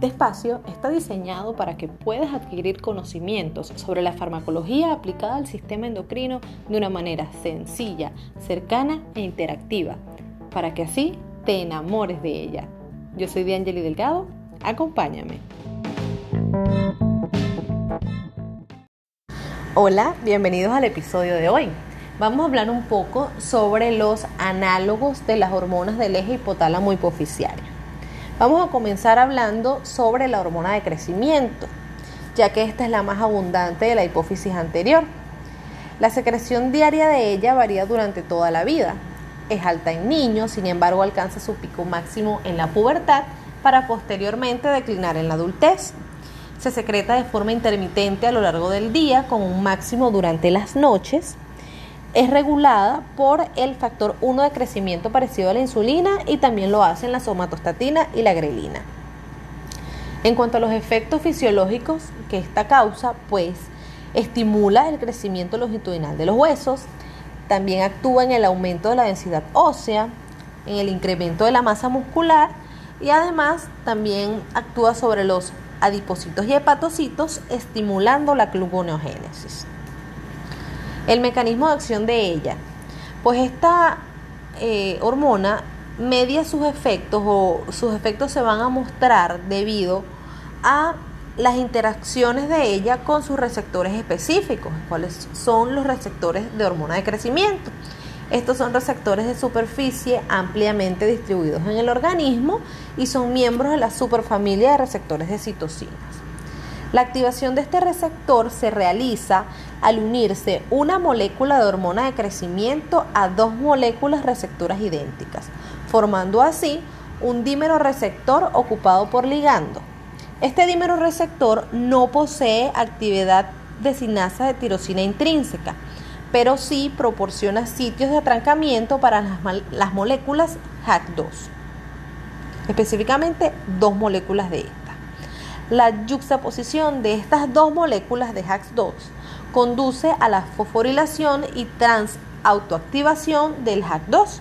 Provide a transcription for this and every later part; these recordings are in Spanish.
Este espacio está diseñado para que puedas adquirir conocimientos sobre la farmacología aplicada al sistema endocrino de una manera sencilla, cercana e interactiva, para que así te enamores de ella. Yo soy D'Angeli Delgado, acompáñame. Hola, bienvenidos al episodio de hoy. Vamos a hablar un poco sobre los análogos de las hormonas del eje hipotálamo hipoficiario. Vamos a comenzar hablando sobre la hormona de crecimiento, ya que esta es la más abundante de la hipófisis anterior. La secreción diaria de ella varía durante toda la vida. Es alta en niños, sin embargo alcanza su pico máximo en la pubertad para posteriormente declinar en la adultez. Se secreta de forma intermitente a lo largo del día con un máximo durante las noches es regulada por el factor 1 de crecimiento parecido a la insulina y también lo hacen la somatostatina y la grelina. En cuanto a los efectos fisiológicos que esta causa, pues estimula el crecimiento longitudinal de los huesos, también actúa en el aumento de la densidad ósea, en el incremento de la masa muscular y además también actúa sobre los adipocitos y hepatocitos estimulando la gluconeogénesis el mecanismo de acción de ella. Pues esta eh, hormona media sus efectos o sus efectos se van a mostrar debido a las interacciones de ella con sus receptores específicos, cuáles son los receptores de hormona de crecimiento. Estos son receptores de superficie ampliamente distribuidos en el organismo y son miembros de la superfamilia de receptores de citocinas. La activación de este receptor se realiza al unirse una molécula de hormona de crecimiento a dos moléculas receptoras idénticas, formando así un dímero receptor ocupado por ligando. Este dímero receptor no posee actividad de sinasa de tirosina intrínseca, pero sí proporciona sitios de atrancamiento para las, las moléculas HAC2, específicamente dos moléculas de esta. La yuxtaposición de estas dos moléculas de HAX2 conduce a la fosforilación y transautoactivación del HAC2,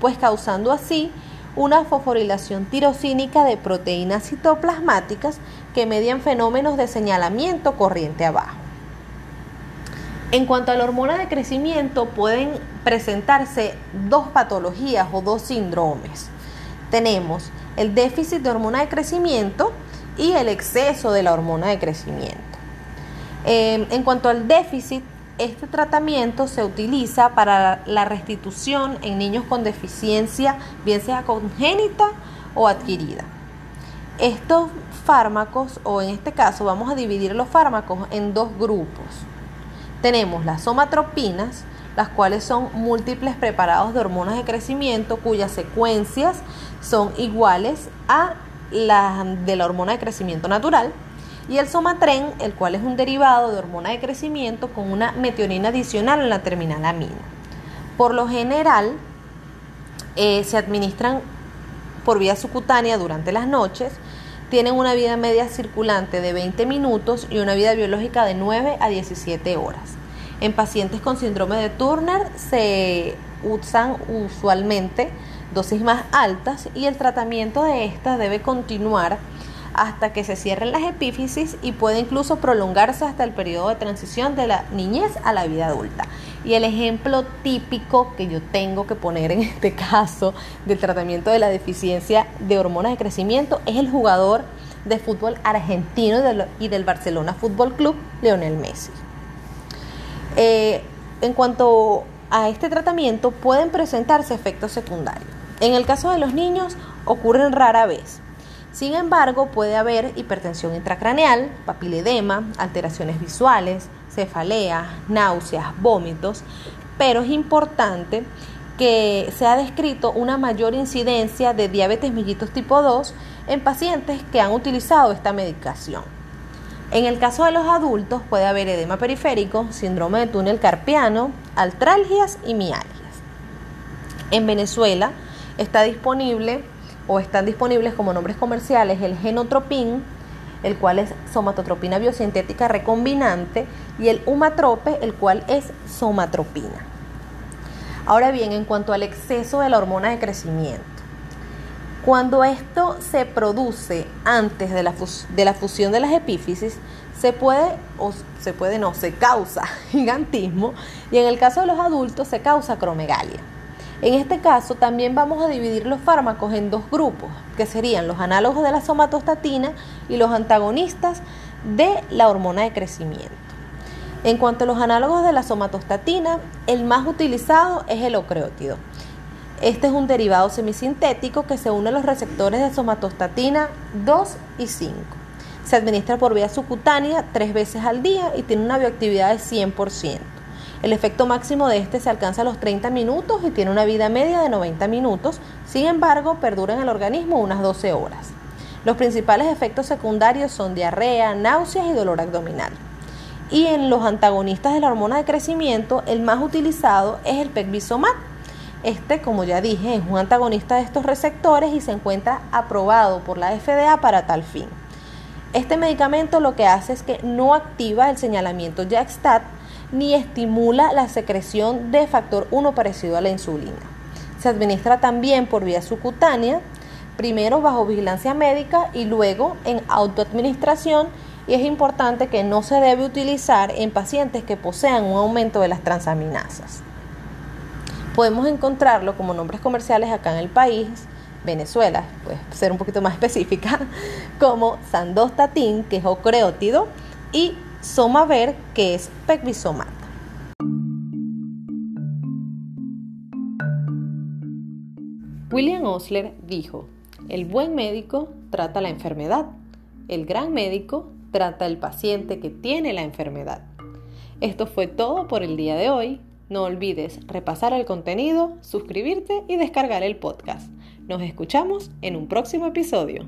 pues causando así una fosforilación tirosínica de proteínas citoplasmáticas que median fenómenos de señalamiento corriente abajo. En cuanto a la hormona de crecimiento, pueden presentarse dos patologías o dos síndromes. Tenemos el déficit de hormona de crecimiento, y el exceso de la hormona de crecimiento. Em, en cuanto al déficit, este tratamiento se utiliza para la restitución en niños con deficiencia, bien sea congénita o adquirida. Estos fármacos, o en este caso vamos a dividir los fármacos en dos grupos. Tenemos las somatropinas, las cuales son múltiples preparados de hormonas de crecimiento cuyas secuencias son iguales a la, de la hormona de crecimiento natural, y el somatren, el cual es un derivado de hormona de crecimiento con una metionina adicional en la terminal amina. Por lo general, eh, se administran por vía subcutánea durante las noches, tienen una vida media circulante de 20 minutos y una vida biológica de 9 a 17 horas. En pacientes con síndrome de Turner se usan usualmente dosis más altas y el tratamiento de estas debe continuar hasta que se cierren las epífisis y puede incluso prolongarse hasta el periodo de transición de la niñez a la vida adulta. Y el ejemplo típico que yo tengo que poner en este caso del tratamiento de la deficiencia de hormonas de crecimiento es el jugador de fútbol argentino y del Barcelona Fútbol Club, Leonel Messi. Eh, en cuanto a este tratamiento, pueden presentarse efectos secundarios. En el caso de los niños ocurren rara vez. Sin embargo, puede haber hipertensión intracraneal, papiledema, alteraciones visuales, cefalea, náuseas, vómitos, pero es importante que se ha descrito una mayor incidencia de diabetes mellitus tipo 2 en pacientes que han utilizado esta medicación. En el caso de los adultos puede haber edema periférico, síndrome de túnel carpiano, altralgias y mialgias. En Venezuela, Está disponible o están disponibles como nombres comerciales el genotropin, el cual es somatotropina biosintética recombinante, y el humatrope, el cual es somatropina. Ahora bien, en cuanto al exceso de la hormona de crecimiento, Cuando esto se produce antes de la, de la fusión de las epífisis, se puede, o se puede no, se causa gigantismo y en el caso de los adultos se causa cromegalia. En este caso también vamos a dividir los fármacos en dos grupos, que serían los análogos de la somatostatina y los antagonistas de la hormona de crecimiento. En cuanto a los análogos de la somatostatina, el más utilizado es el ocreótido. Este es un derivado semisintético que se une a los receptores de somatostatina 2 y 5. Se administra por vía subcutánea tres veces al día y tiene una bioactividad de 100%. El efecto máximo de este se alcanza a los 30 minutos y tiene una vida media de 90 minutos, sin embargo perdura en el organismo unas 12 horas. Los principales efectos secundarios son diarrea, náuseas y dolor abdominal. Y en los antagonistas de la hormona de crecimiento, el más utilizado es el pegvisomat. Este, como ya dije, es un antagonista de estos receptores y se encuentra aprobado por la FDA para tal fin. Este medicamento lo que hace es que no activa el señalamiento JAK-STAT ni estimula la secreción de factor 1 parecido a la insulina. Se administra también por vía subcutánea, primero bajo vigilancia médica y luego en autoadministración y es importante que no se debe utilizar en pacientes que posean un aumento de las transaminasas. Podemos encontrarlo como nombres comerciales acá en el país, Venezuela, puede ser un poquito más específica, como Sandostatin, que es ocreótido, y Somaver, que es Pecvisomat. William Osler dijo, el buen médico trata la enfermedad, el gran médico trata al paciente que tiene la enfermedad. Esto fue todo por el día de hoy. No olvides repasar el contenido, suscribirte y descargar el podcast. Nos escuchamos en un próximo episodio.